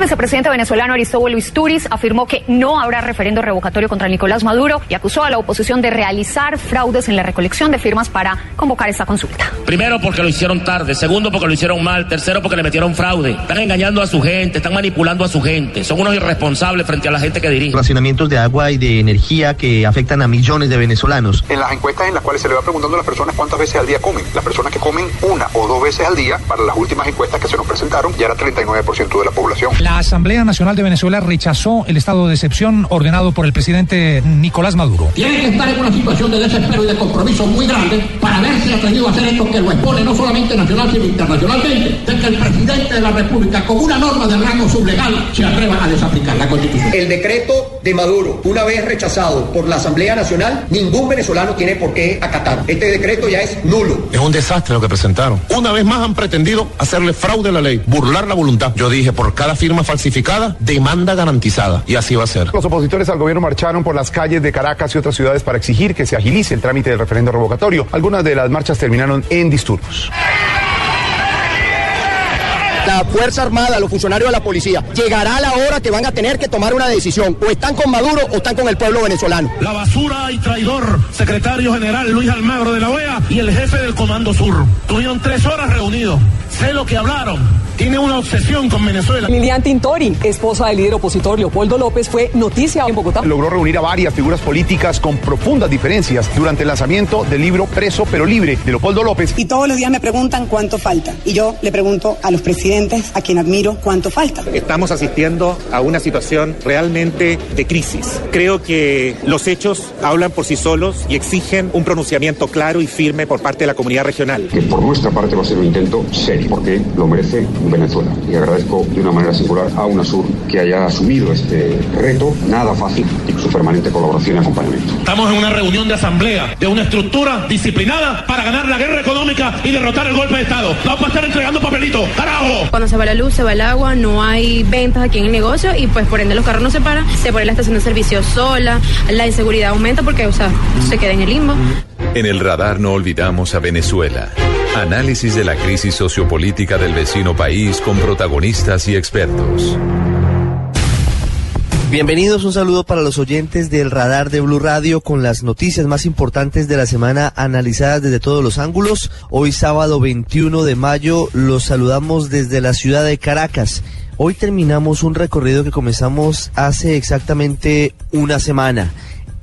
El vicepresidente venezolano Aristóbulo Isturiz afirmó que no habrá referendo revocatorio contra Nicolás Maduro y acusó a la oposición de realizar fraudes en la recolección de firmas para convocar esta consulta. Primero porque lo hicieron tarde, segundo porque lo hicieron mal, tercero porque le metieron fraude. Están engañando a su gente, están manipulando a su gente, son unos irresponsables frente a la gente que dirige. Racionamientos de agua y de energía que afectan a millones de venezolanos. En las encuestas en las cuales se le va preguntando a las personas cuántas veces al día comen, las personas que comen una o dos veces al día, para las últimas encuestas que se nos presentaron, ya era 39% de la población. La Asamblea Nacional de Venezuela rechazó el estado de excepción ordenado por el presidente Nicolás Maduro. Tiene que estar en una situación de desespero y de compromiso muy grande para haberse atrevido a hacer esto que lo expone no solamente nacional sino internacionalmente, de que el presidente de la República, con una norma de rango sublegal, se atreva a desaplicar la Constitución. El decreto de Maduro, una vez rechazado por la Asamblea Nacional, ningún venezolano tiene por qué acatar. Este decreto ya es nulo. Es un desastre lo que presentaron. Una vez más han pretendido hacerle fraude a la ley, burlar la voluntad. Yo dije, por cada firma falsificada, demanda garantizada. Y así va a ser. Los opositores al gobierno marcharon por las calles de Caracas y otras ciudades para exigir que se agilice el trámite del referendo revocatorio. Algunas de las marchas terminaron en disturbios la Fuerza Armada, los funcionarios de la policía, llegará la hora que van a tener que tomar una decisión. O están con Maduro o están con el pueblo venezolano. La basura y traidor, secretario general Luis Almagro de la OEA y el jefe del Comando Sur. Tuvieron tres horas reunidos. Sé lo que hablaron. Tiene una obsesión con Venezuela. Lilian Tintori, esposa del líder opositor Leopoldo López, fue noticia en Bogotá. Logró reunir a varias figuras políticas con profundas diferencias durante el lanzamiento del libro Preso pero Libre de Leopoldo López. Y todos los días me preguntan cuánto falta. Y yo le pregunto a los presidentes, a quien admiro, cuánto falta. Estamos asistiendo a una situación realmente de crisis. Creo que los hechos hablan por sí solos y exigen un pronunciamiento claro y firme por parte de la comunidad regional. Que por nuestra parte va a ser un intento serio, porque lo merece Venezuela. Y agradezco de una manera singular a UNASUR que haya asumido este reto, nada fácil, y su permanente colaboración y acompañamiento. Estamos en una reunión de asamblea, de una estructura disciplinada para ganar la guerra económica y derrotar el golpe de Estado. Vamos a estar entregando papelitos. ¡Carajo! Cuando se va la luz, se va el agua, no hay ventas aquí en el negocio y pues por ende los carros no se paran, se pone la estación de servicio sola, la inseguridad aumenta porque, o sea, se queda en el limbo. En el radar no olvidamos a Venezuela. Análisis de la crisis sociopolítica del vecino país con protagonistas y expertos. Bienvenidos, un saludo para los oyentes del radar de Blue Radio con las noticias más importantes de la semana analizadas desde todos los ángulos. Hoy sábado 21 de mayo los saludamos desde la ciudad de Caracas. Hoy terminamos un recorrido que comenzamos hace exactamente una semana.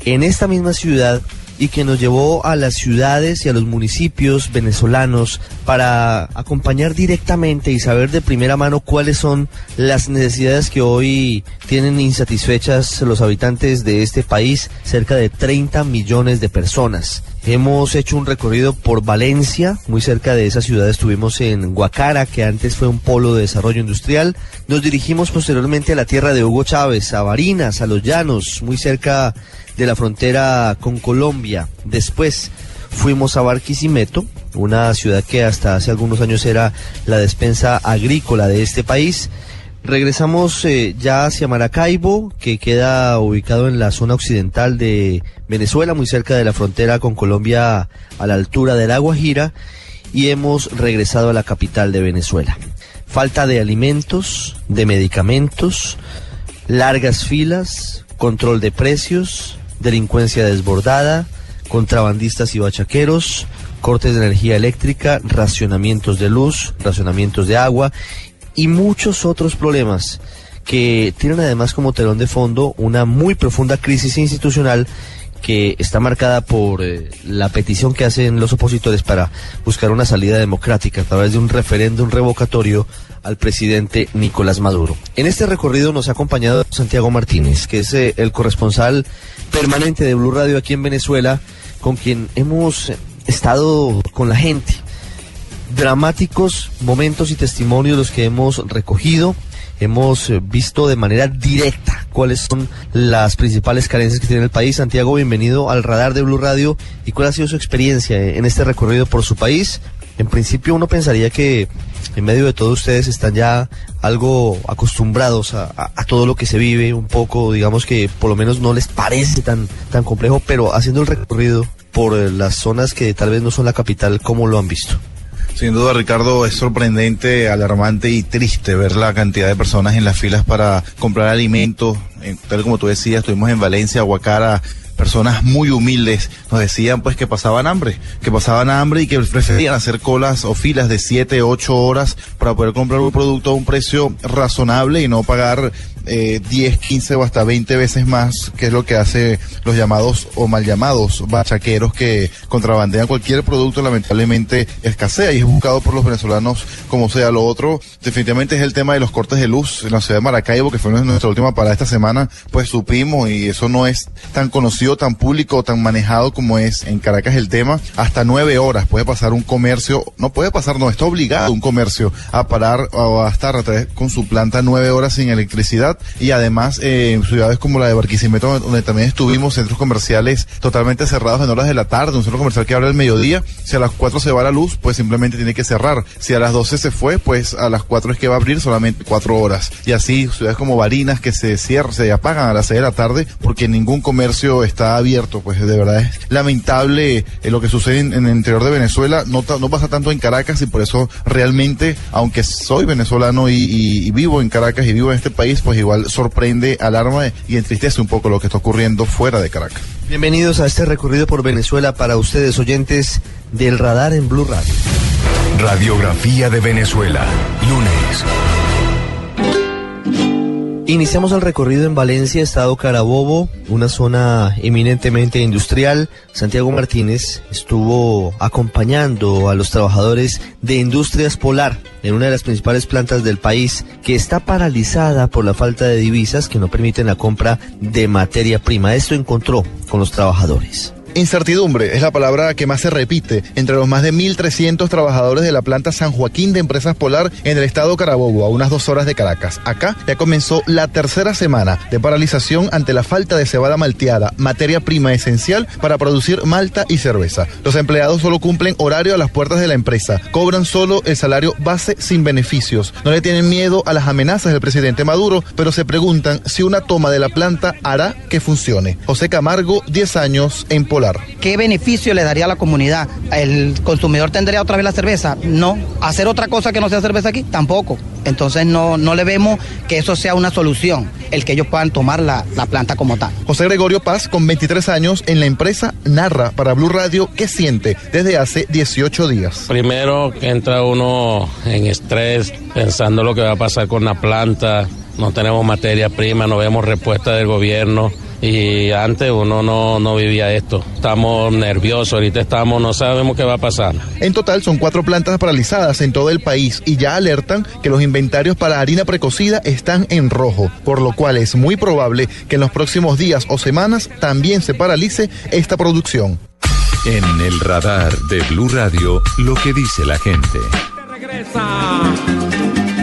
En esta misma ciudad y que nos llevó a las ciudades y a los municipios venezolanos para acompañar directamente y saber de primera mano cuáles son las necesidades que hoy tienen insatisfechas los habitantes de este país, cerca de 30 millones de personas. Hemos hecho un recorrido por Valencia, muy cerca de esa ciudad estuvimos en Guacara, que antes fue un polo de desarrollo industrial. Nos dirigimos posteriormente a la tierra de Hugo Chávez, a Barinas, a Los Llanos, muy cerca de la frontera con Colombia. Después fuimos a Barquisimeto, una ciudad que hasta hace algunos años era la despensa agrícola de este país. Regresamos eh, ya hacia Maracaibo, que queda ubicado en la zona occidental de Venezuela, muy cerca de la frontera con Colombia a la altura del La Guajira, y hemos regresado a la capital de Venezuela. Falta de alimentos, de medicamentos, largas filas, control de precios, delincuencia desbordada, contrabandistas y bachaqueros, cortes de energía eléctrica, racionamientos de luz, racionamientos de agua y muchos otros problemas que tienen además como telón de fondo una muy profunda crisis institucional que está marcada por eh, la petición que hacen los opositores para buscar una salida democrática a través de un referéndum revocatorio al presidente Nicolás Maduro. En este recorrido nos ha acompañado Santiago Martínez, que es eh, el corresponsal permanente de Blue Radio aquí en Venezuela, con quien hemos estado con la gente. Dramáticos momentos y testimonios los que hemos recogido hemos eh, visto de manera directa cuáles son las principales carencias que tiene el país. Santiago, bienvenido al radar de Blue Radio. ¿Y cuál ha sido su experiencia en este recorrido por su país? En principio uno pensaría que en medio de todo ustedes están ya algo acostumbrados a, a, todo lo que se vive, un poco, digamos que por lo menos no les parece tan, tan complejo, pero haciendo el recorrido por las zonas que tal vez no son la capital, ¿cómo lo han visto? Sin duda, Ricardo, es sorprendente, alarmante y triste ver la cantidad de personas en las filas para comprar alimentos. Tal como tú decías, estuvimos en Valencia, Guacara, personas muy humildes nos decían pues que pasaban hambre, que pasaban hambre y que preferían hacer colas o filas de 7, 8 horas para poder comprar un producto a un precio razonable y no pagar eh, 10, 15 o hasta 20 veces más, que es lo que hace los llamados o mal llamados bachaqueros que contrabandean cualquier producto, lamentablemente escasea y es buscado por los venezolanos como sea. Lo otro, definitivamente es el tema de los cortes de luz en la ciudad de Maracaibo, que fue nuestra última parada esta semana, pues supimos y eso no es tan conocido, tan público, tan manejado como es en Caracas el tema. Hasta nueve horas puede pasar un comercio, no puede pasar, no, está obligado un comercio a parar o a estar con su planta nueve horas sin electricidad y además eh, ciudades como la de Barquisimeto, donde también estuvimos, centros comerciales totalmente cerrados en horas de la tarde, un centro comercial que abre al mediodía, si a las 4 se va la luz, pues simplemente tiene que cerrar. Si a las 12 se fue, pues a las 4 es que va a abrir solamente 4 horas. Y así ciudades como Barinas que se cierran, se apagan a las 6 de la tarde porque ningún comercio está abierto, pues de verdad es lamentable eh, lo que sucede en, el interior de Venezuela, no, no pasa tanto en Caracas y por eso realmente, aunque soy venezolano y, y vivo en Caracas y vivo en este país, pues igual sorprende, alarma y entristece un poco lo que está ocurriendo fuera de Caracas. Bienvenidos a este recorrido por Venezuela para ustedes oyentes del radar en Blue Radio. Radiografía de Venezuela, lunes. Iniciamos el recorrido en Valencia, Estado Carabobo, una zona eminentemente industrial. Santiago Martínez estuvo acompañando a los trabajadores de Industrias Polar en una de las principales plantas del país que está paralizada por la falta de divisas que no permiten la compra de materia prima. Esto encontró con los trabajadores. Incertidumbre es la palabra que más se repite entre los más de 1.300 trabajadores de la planta San Joaquín de Empresas Polar en el estado Carabobo, a unas dos horas de Caracas. Acá ya comenzó la tercera semana de paralización ante la falta de cebada malteada, materia prima esencial para producir malta y cerveza. Los empleados solo cumplen horario a las puertas de la empresa, cobran solo el salario base sin beneficios. No le tienen miedo a las amenazas del presidente Maduro, pero se preguntan si una toma de la planta hará que funcione. José Camargo, 10 años en Polar. ¿Qué beneficio le daría a la comunidad? ¿El consumidor tendría otra vez la cerveza? No. ¿Hacer otra cosa que no sea cerveza aquí? Tampoco. Entonces no, no le vemos que eso sea una solución, el que ellos puedan tomar la, la planta como tal. José Gregorio Paz, con 23 años en la empresa, narra para Blue Radio qué siente desde hace 18 días. Primero entra uno en estrés pensando lo que va a pasar con la planta, no tenemos materia prima, no vemos respuesta del gobierno y antes uno no, no vivía esto. Estamos nerviosos, ahorita estamos, no sabemos qué va a pasar. En total son cuatro plantas paralizadas en todo el país y ya alertan que los inventarios para harina precocida están en rojo, por lo cual es muy probable que en los próximos días o semanas también se paralice esta producción. En el radar de Blue Radio, lo que dice la gente.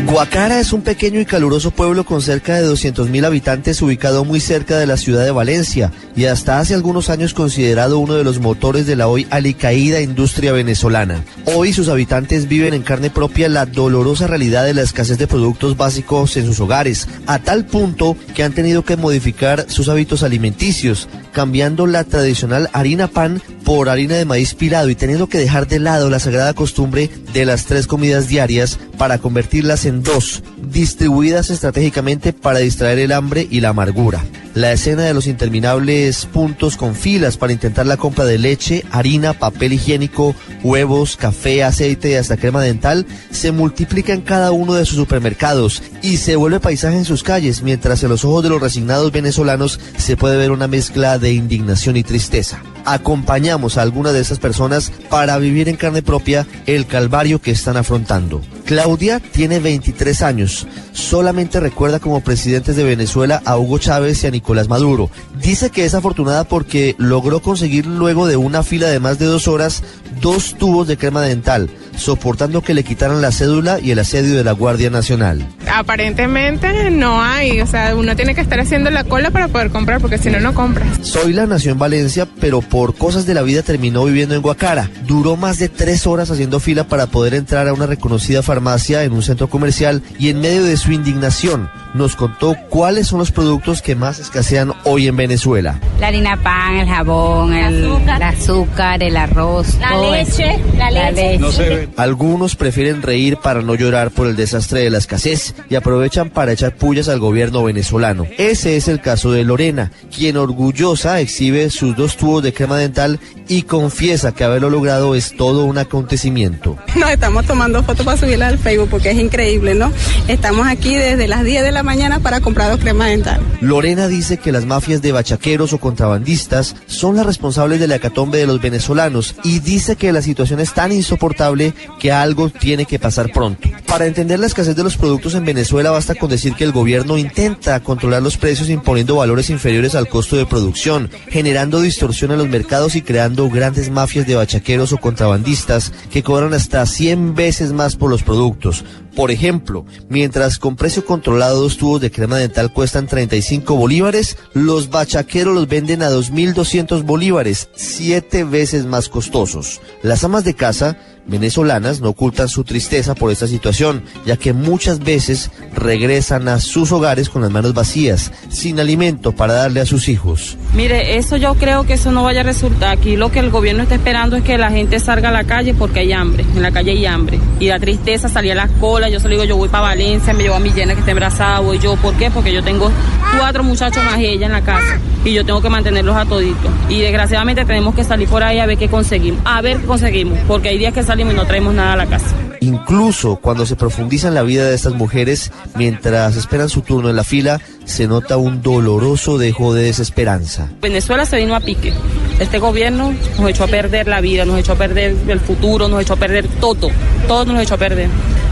Guacara es un pequeño y caluroso pueblo con cerca de 200.000 habitantes ubicado muy cerca de la ciudad de Valencia y hasta hace algunos años considerado uno de los motores de la hoy alicaída industria venezolana. Hoy sus habitantes viven en carne propia la dolorosa realidad de la escasez de productos básicos en sus hogares, a tal punto que han tenido que modificar sus hábitos alimenticios, cambiando la tradicional harina pan por harina de maíz pilado y teniendo que dejar de lado la sagrada costumbre de las tres comidas diarias para convertirlas en dos, distribuidas estratégicamente para distraer el hambre y la amargura. La escena de los interminables puntos con filas para intentar la compra de leche, harina, papel higiénico, huevos, café, aceite y hasta crema dental se multiplica en cada uno de sus supermercados y se vuelve paisaje en sus calles, mientras en los ojos de los resignados venezolanos se puede ver una mezcla de indignación y tristeza. Acompañamos a algunas de esas personas para vivir en carne propia el calvario que están afrontando. Claudia tiene 23 años. Solamente recuerda como presidentes de Venezuela a Hugo Chávez y a Nicolás Maduro. Dice que es afortunada porque logró conseguir luego de una fila de más de dos horas dos tubos de crema dental, soportando que le quitaran la cédula y el asedio de la Guardia Nacional. aparentemente no hay, o sea, uno tiene que estar haciendo la cola para poder comprar porque si no, no compras. Zoila nació en Valencia, pero por cosas de la vida terminó viviendo en Guacara. Duró más de tres horas haciendo fila para poder entrar a una reconocida farmacia en un centro comercial y en medio de su indignación nos contó cuáles son los productos que más escasean hoy en Venezuela. La harina pan, el jabón, el, azúcar. el arroz, la leche, la, leche. Algunos prefieren reír para no llorar por el desastre de la escasez y aprovechan para echar pullas al gobierno venezolano. Ese es el caso de Lorena, quien orgullosa exhibe sus dos tubos de crema dental y confiesa que haberlo logrado es todo un acontecimiento. Nos estamos tomando fotos para subirla al Facebook porque es increíble, ¿no? Estamos aquí desde las 10 de la mañana para comprar dos cremas dentales. Lorena dice que las mafias de bachaqueros o contrabandistas son las responsables de la hecatombe de los venezolanos y dice que la situación es tan insoportable que algo tiene que pasar pronto. Para entender la escasez de los productos en Venezuela basta con decir que el gobierno intenta controlar los precios imponiendo valores inferiores al costo de producción, generando distorsión en los mercados y creando grandes mafias de bachaqueros o contrabandistas que cobran hasta 100 veces más por los productos. Por ejemplo, mientras con precio controlado dos tubos de crema dental cuestan 35 bolívares, los bachaqueros los venden a 2.200 bolívares, siete veces más costosos. Las amas de casa venezolanas no ocultan su tristeza por esta situación, ya que muchas veces regresan a sus hogares con las manos vacías, sin alimento para darle a sus hijos. Mire, eso yo creo que eso no vaya a resultar. Aquí lo que el gobierno está esperando es que la gente salga a la calle porque hay hambre, en la calle hay hambre. Y la tristeza salía a las colas, yo se lo digo, yo voy para Valencia, me llevo a mi llena que está embarazada, voy yo, ¿por qué? Porque yo tengo cuatro muchachos más y ella en la casa y yo tengo que mantenerlos a toditos. Y desgraciadamente tenemos que salir por ahí a ver qué conseguimos, a ver qué conseguimos, porque hay días que salimos y no traemos nada a la casa. Incluso cuando se profundiza en la vida de estas mujeres, mientras esperan su turno en la fila, se nota un doloroso dejo de desesperanza. Venezuela se vino a pique. Este gobierno nos echó a perder la vida, nos echó a perder el futuro, nos echó a perder todo. Todo nos echó a perder.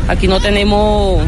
Aquí no tenemos,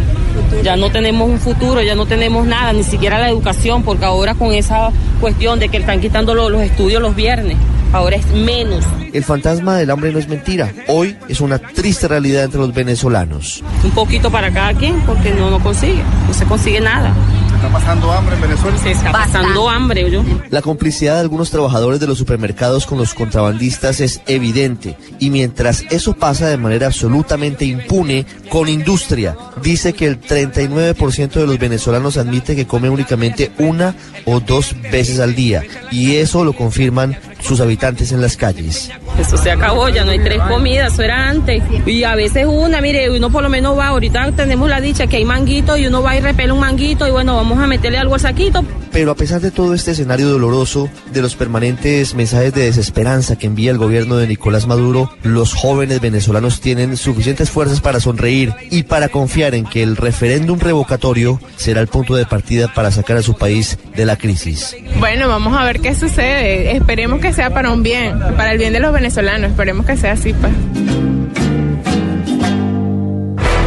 ya no tenemos un futuro, ya no tenemos nada, ni siquiera la educación, porque ahora con esa cuestión de que están quitando los, los estudios los viernes, ahora es menos. El fantasma del hambre no es mentira. Hoy es una triste realidad entre los venezolanos. Un poquito para cada quien porque no, no consigue, no se consigue nada. ¿Está pasando hambre en Venezuela? Se está pasando hambre, yo. La complicidad de algunos trabajadores de los supermercados con los contrabandistas es evidente. Y mientras eso pasa de manera absolutamente impune, con industria, dice que el 39% de los venezolanos admite que come únicamente una o dos veces al día. Y eso lo confirman sus habitantes en las calles. Eso se acabó, ya no hay tres comidas, eso era antes. Y a veces una, mire, uno por lo menos va, ahorita tenemos la dicha que hay manguito y uno va y repele un manguito y bueno, vamos a meterle algo al saquito. Pero a pesar de todo este escenario doloroso, de los permanentes mensajes de desesperanza que envía el gobierno de Nicolás Maduro, los jóvenes venezolanos tienen suficientes fuerzas para sonreír y para confiar en que el referéndum revocatorio será el punto de partida para sacar a su país de la crisis. Bueno, vamos a ver qué sucede. Esperemos que sea para un bien, para el bien de los venezolanos. Esperemos que sea así, pues.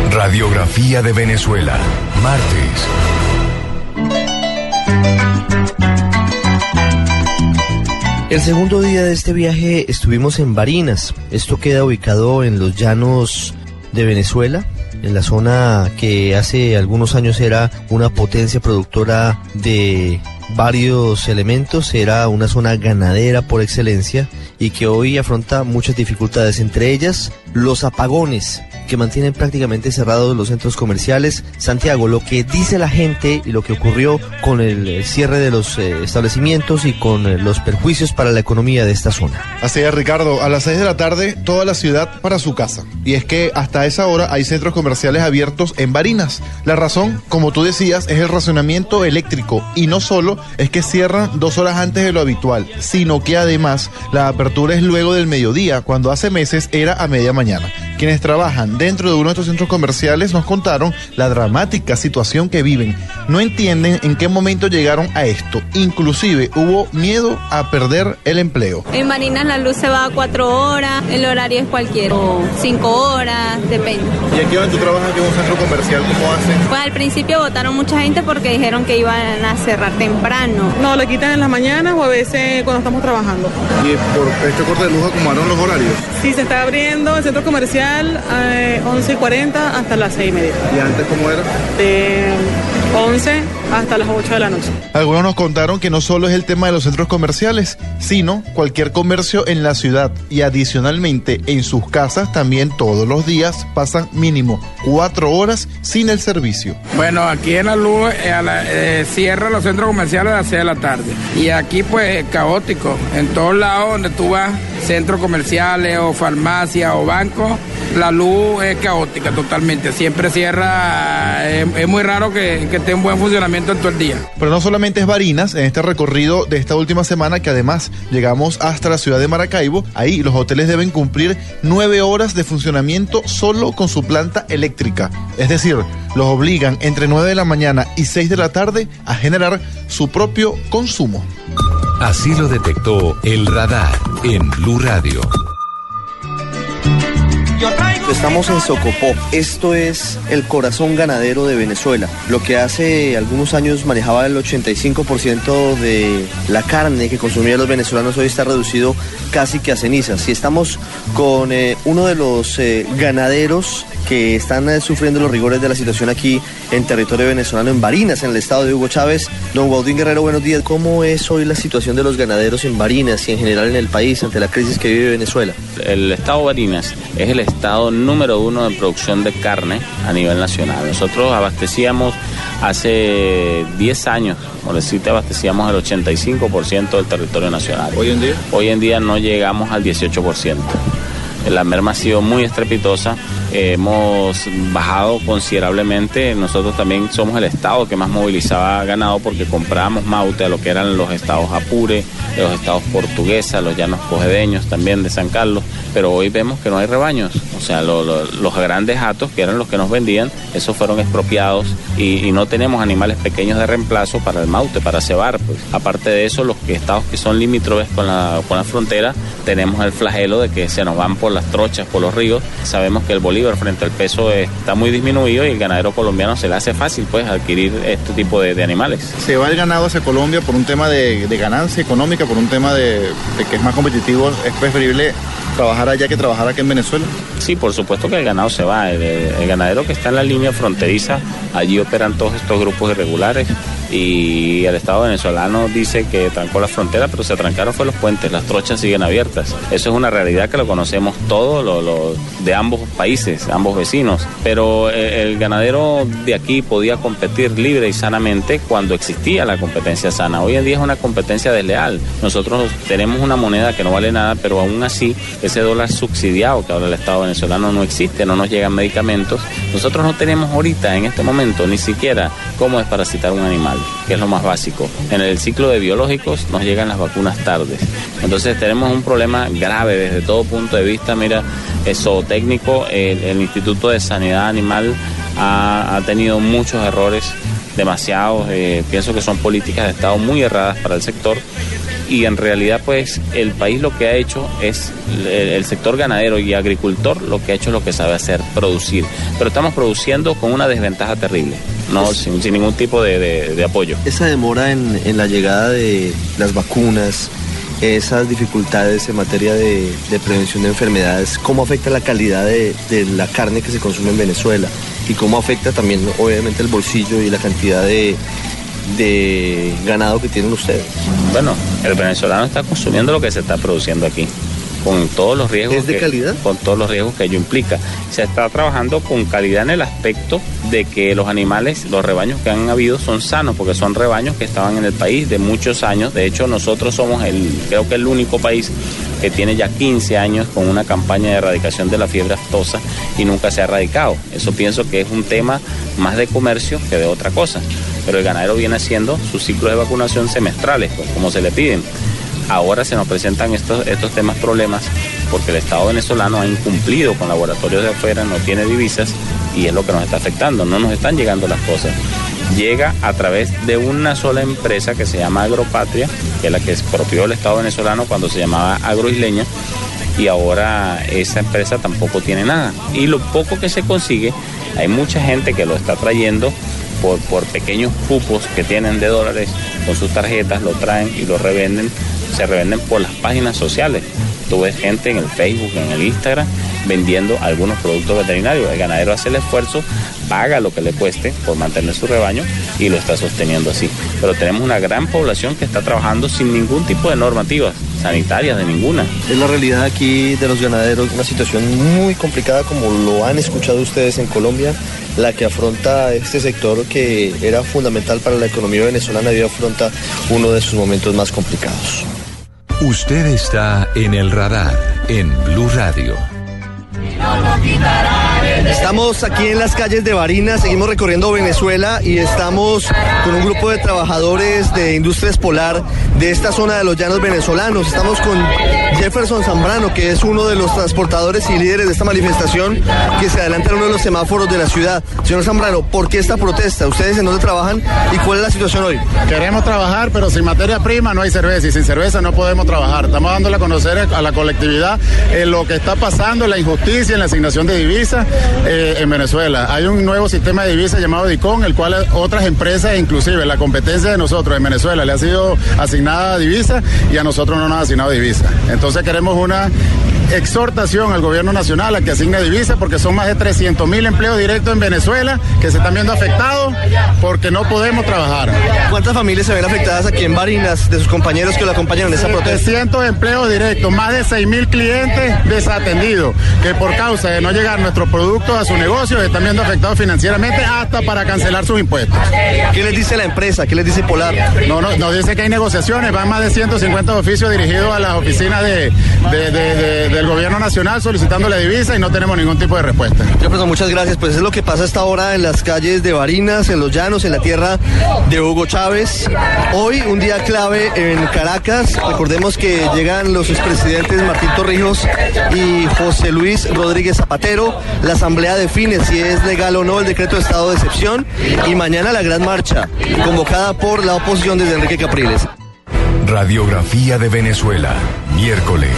Radiografía de Venezuela, martes. El segundo día de este viaje estuvimos en Barinas. Esto queda ubicado en los llanos de Venezuela, en la zona que hace algunos años era una potencia productora de varios elementos, era una zona ganadera por excelencia y que hoy afronta muchas dificultades, entre ellas los apagones que mantienen prácticamente cerrados los centros comerciales. Santiago, lo que dice la gente y lo que ocurrió con el cierre de los eh, establecimientos y con eh, los perjuicios para la economía de esta zona. Así es, Ricardo. A las 6 de la tarde, toda la ciudad para su casa. Y es que hasta esa hora hay centros comerciales abiertos en Barinas. La razón, como tú decías, es el racionamiento eléctrico. Y no solo es que cierran dos horas antes de lo habitual, sino que además la apertura es luego del mediodía, cuando hace meses era a media mañana. Quienes trabajan dentro de uno de estos centros comerciales nos contaron la dramática situación que viven. No entienden en qué momento llegaron a esto. Inclusive hubo miedo a perder el empleo. En Marinas la luz se va a cuatro horas, el horario es cualquiera, o cinco horas, depende. ¿Y aquí donde tú trabajas en un centro comercial, cómo hacen? Pues al principio votaron mucha gente porque dijeron que iban a cerrar temprano. No, le quitan en las mañanas o a veces cuando estamos trabajando. ¿Y por este corte de luz acomodaron los horarios? Sí, se está abriendo el centro comercial comercial eh, 11 y 40 hasta las 6 y media. ¿Y antes cómo era? De 11 hasta las 8 de la noche. Algunos nos contaron que no solo es el tema de los centros comerciales, sino cualquier comercio en la ciudad y adicionalmente en sus casas también todos los días pasan mínimo cuatro horas sin el servicio. Bueno, aquí en la luz eh, a la- eh, cierra los centros comerciales a las 6 de la tarde. Y aquí pues caótico. En todos lados donde tú vas, centros comerciales o farmacias o bancos, la luz es caótica totalmente. Siempre cierra, eh, es muy raro que, que esté en buen funcionamiento en todo el día. Pero no solamente es Barinas, en este recorrido de esta última semana que además llegamos hasta la ciudad de Maracaibo, ahí los hoteles deben cumplir nueve horas de funcionamiento solo con su planta eléctrica. Es decir, los obligan entre 9 de la mañana y 6 de la tarde a generar su propio consumo. Así lo detectó el radar en Blue Radio. Estamos en Socopó. Esto es el corazón ganadero de Venezuela. Lo que hace algunos años manejaba el 85% de la carne que consumían los venezolanos hoy está reducido casi que a cenizas. Y estamos con eh, uno de los eh, ganaderos que están eh, sufriendo los rigores de la situación aquí en territorio venezolano, en Barinas, en el estado de Hugo Chávez. Don Baudín Guerrero, buenos días. ¿Cómo es hoy la situación de los ganaderos en Barinas y en general en el país ante la crisis que vive Venezuela? El estado Barinas es el estado número uno de producción de carne a nivel nacional. Nosotros abastecíamos hace 10 años, por decirte, abastecíamos el 85% del territorio nacional. ¿Hoy en día? Hoy en día no llegamos al 18%. La merma ha sido muy estrepitosa, hemos bajado considerablemente, nosotros también somos el estado que más movilizaba ganado porque comprábamos maute a lo que eran los estados Apure, los estados portuguesa, los llanos cojedeños también de San Carlos, pero hoy vemos que no hay rebaños, o sea, lo- lo- los grandes hatos que eran los que nos vendían, esos fueron expropiados y, no tenemos animales pequeños de reemplazo para el maute, para cebar. Pues. Aparte de eso, los estados que son limítrofes con la, con la frontera, tenemos el flagelo de que se nos van por las trochas, por los ríos. Sabemos que el bolívar frente al peso está muy disminuido y el ganadero colombiano se le hace fácil pues adquirir este tipo de, animales. Se va el ganado hacia Colombia por un tema de, ganancia económica, por un tema de que es más competitivo. Es preferible trabajar allá que trabajar aquí en Venezuela. Sí, por supuesto que el ganado se va. El, el ganadero que está en la línea fronteriza, allí operan todos estos grupos irregulares y el Estado venezolano dice que trancó la frontera, pero se trancaron fue los puentes, las trochas siguen abiertas. Eso es una realidad que lo conocemos todos lo, de ambos países, ambos vecinos. Pero eh, el ganadero de aquí podía competir libre y sanamente cuando existía la competencia sana. Hoy en día es una competencia desleal. Nosotros tenemos una moneda que no vale nada, pero aún así ese dólar subsidiado que ahora el Estado venezolano no existe, no nos llegan medicamentos. Nosotros no tenemos ahorita, en este momento, ni siquiera cómo desparasitar un animal, que es lo más básico. En el ciclo de biológicos nos llegan las vacunas tardes. Entonces tenemos un problema grave desde todo punto de vista, mira, eso técnico, el, el Instituto de Sanidad Animal ha, ha tenido muchos errores, demasiados, eh, pienso que son políticas de Estado muy erradas para el sector y en realidad pues el país lo que ha hecho es el, el sector ganadero y agricultor lo que ha hecho es lo que sabe hacer, producir. Pero estamos produciendo con una desventaja terrible, no sin, sin ningún tipo de, de- de apoyo. Esa demora en, en la llegada de las vacunas, esas dificultades en materia de, de prevención de enfermedades, ¿cómo afecta la calidad de, de la carne que se consume en Venezuela? Y cómo afecta también, obviamente, el bolsillo y la cantidad de, de ganado que tienen ustedes. Bueno, el venezolano está consumiendo lo que se está produciendo aquí. Con todos los riesgos. ¿Es de que- calidad? Con todos los riesgos que ello implica. Se está trabajando con calidad en el aspecto de que los animales, los rebaños que han habido son sanos, porque son rebaños que estaban en el país de muchos años. De hecho, nosotros somos el, creo que el único país que tiene ya 15 años con una campaña de erradicación de la fiebre aftosa y nunca se ha erradicado. Eso pienso que es un tema más de comercio que de otra cosa. Pero el ganadero viene haciendo sus ciclos de vacunación semestrales, pues, como se le piden. Ahora se nos presentan estos, estos temas problemas porque el Estado venezolano ha incumplido con laboratorios de afuera, no tiene divisas y es lo que nos está afectando. No nos están llegando las cosas. Llega a través de una sola empresa que se llama Agropatria, que es la que expropió el Estado venezolano cuando se llamaba Agroisleña y ahora esa empresa tampoco tiene nada. Y lo poco que se consigue, hay mucha gente que lo está trayendo por, por pequeños cupos que tienen de dólares con sus tarjetas, lo traen y lo revenden, se revenden por las páginas sociales. Tú ves gente en el Facebook, en el Instagram, vendiendo algunos productos veterinarios. El ganadero hace el esfuerzo, paga lo que le cueste por mantener su rebaño y lo está sosteniendo así. Pero tenemos una gran población que está trabajando sin ningún tipo de normativas sanitarias, de ninguna. Es la realidad aquí de los ganaderos, una situación muy complicada como lo han escuchado ustedes en Colombia, la que afronta este sector que era fundamental para la economía venezolana y afronta uno de sus momentos más complicados. Usted está en el radar en Blue Radio. Estamos aquí en las calles de Barinas, seguimos recorriendo Venezuela y estamos con un grupo de trabajadores de Industrias Polar de esta zona de los llanos venezolanos. Estamos con Jefferson Zambrano, que es uno de los transportadores y líderes de esta manifestación que se adelanta en uno de los semáforos de la ciudad. Señor Zambrano, ¿por qué esta protesta? ¿Ustedes en dónde trabajan y cuál es la situación hoy? Queremos trabajar, pero sin materia prima no hay cerveza y sin cerveza no podemos trabajar. Estamos dándole a conocer a la colectividad eh, lo que está pasando, la injusticia la asignación de divisas eh, en Venezuela. Hay un nuevo sistema de divisas llamado DICON, el cual otras empresas, inclusive la competencia de nosotros en Venezuela, le ha sido asignada divisa y a nosotros no nos ha asignado divisa. Entonces queremos una exhortación al gobierno nacional a que asigne divisas porque son más de 300 mil empleos directos en Venezuela que se están viendo afectados porque no podemos trabajar. ¿Cuántas familias se ven afectadas aquí en Barinas de sus compañeros que lo acompañan en esa protesta? 300 empleos directos, más de 6 mil clientes desatendidos que por causa de no llegar nuestros productos a su negocio están viendo afectados financieramente hasta para cancelar sus impuestos. ¿Qué les dice la empresa? ¿Qué les dice Polar? No, no, nos dice que hay negociaciones, van más de 150 oficios dirigidos a las oficinas de, de, de, del gobierno nacional solicitando la divisa y no tenemos ningún tipo de respuesta. Yo, muchas gracias. Pues es lo que pasa hasta ahora en las calles de Barinas, en los llanos, en la tierra de Hugo Chávez. Hoy un día clave en Caracas. Recordemos que llegan los expresidentes Martín Torrijos y José Luis Rodríguez Zapatero. La asamblea define si es legal o no el decreto de estado de excepción y mañana la gran marcha convocada por la oposición desde Enrique Capriles. Radiografía de Venezuela, miércoles.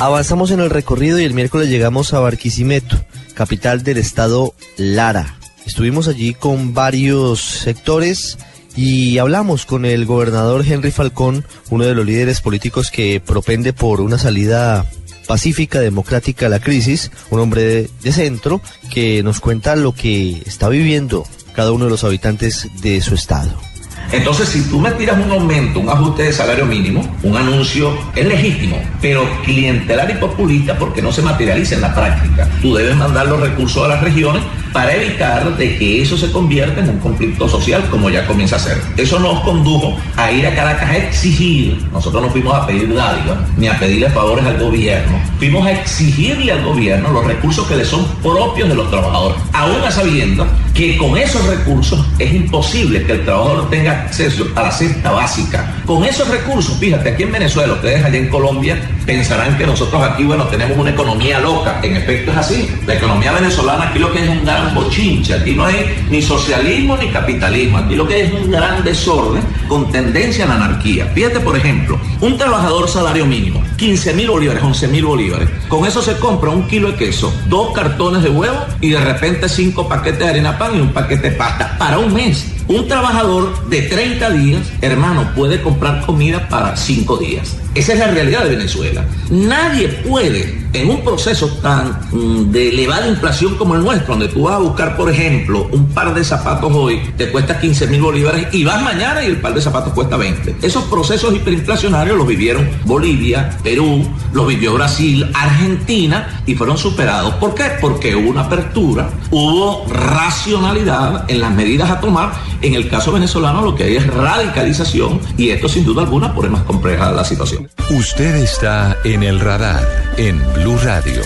Avanzamos en el recorrido y el miércoles llegamos a Barquisimeto, capital del estado Lara. Estuvimos allí con varios sectores y hablamos con el gobernador Henry Falcón, uno de los líderes políticos que propende por una salida pacífica, democrática a la crisis, un hombre de, centro que nos cuenta lo que está viviendo cada uno de los habitantes de su estado. Entonces, si tú me tiras un aumento, un ajuste de salario mínimo, un anuncio es legítimo, pero clientelar y populista porque no se materializa en la práctica. Tú debes mandar los recursos a las regiones para evitar de que eso se convierta en un conflicto social como ya comienza a ser. Eso nos condujo a ir a Caracas a exigir, nosotros no fuimos a pedir dádivas ni a pedirle favores al gobierno, fuimos a exigirle al gobierno los recursos que le son propios de los trabajadores, aún a sabiendo que con esos recursos es imposible que el trabajador tenga acceso a la cesta básica. Con esos recursos, fíjate, aquí en Venezuela, ustedes allá en Colombia pensarán que nosotros aquí, bueno, tenemos una economía loca. En efecto es así. La economía venezolana aquí lo que es un gran bochinche. Aquí no hay ni socialismo ni capitalismo. Aquí lo que es un gran desorden con tendencia a la anarquía. Fíjate, por ejemplo, un trabajador salario mínimo, 15 mil bolívares, 11 mil bolívares. Con eso se compra un kilo de queso, dos cartones de huevo y de repente cinco paquetes de harina pan y un paquete de pasta para un mes. Un trabajador de 30 días, hermano, puede comprar comida para 5 días. Esa es la realidad de Venezuela. Nadie puede, en un proceso tan mm, de elevada inflación como el nuestro, donde tú vas a buscar, por ejemplo, un par de zapatos hoy, te cuesta 15 mil bolívares y vas mañana y el par de zapatos cuesta 20. Esos procesos hiperinflacionarios los vivieron Bolivia, Perú, los vivió Brasil, Argentina y fueron superados. ¿Por qué? Porque hubo una apertura, hubo racionalidad en las medidas a tomar. En el caso venezolano lo que hay es radicalización y esto sin duda alguna pone más compleja la situación. Usted está en el radar en Blue Radio.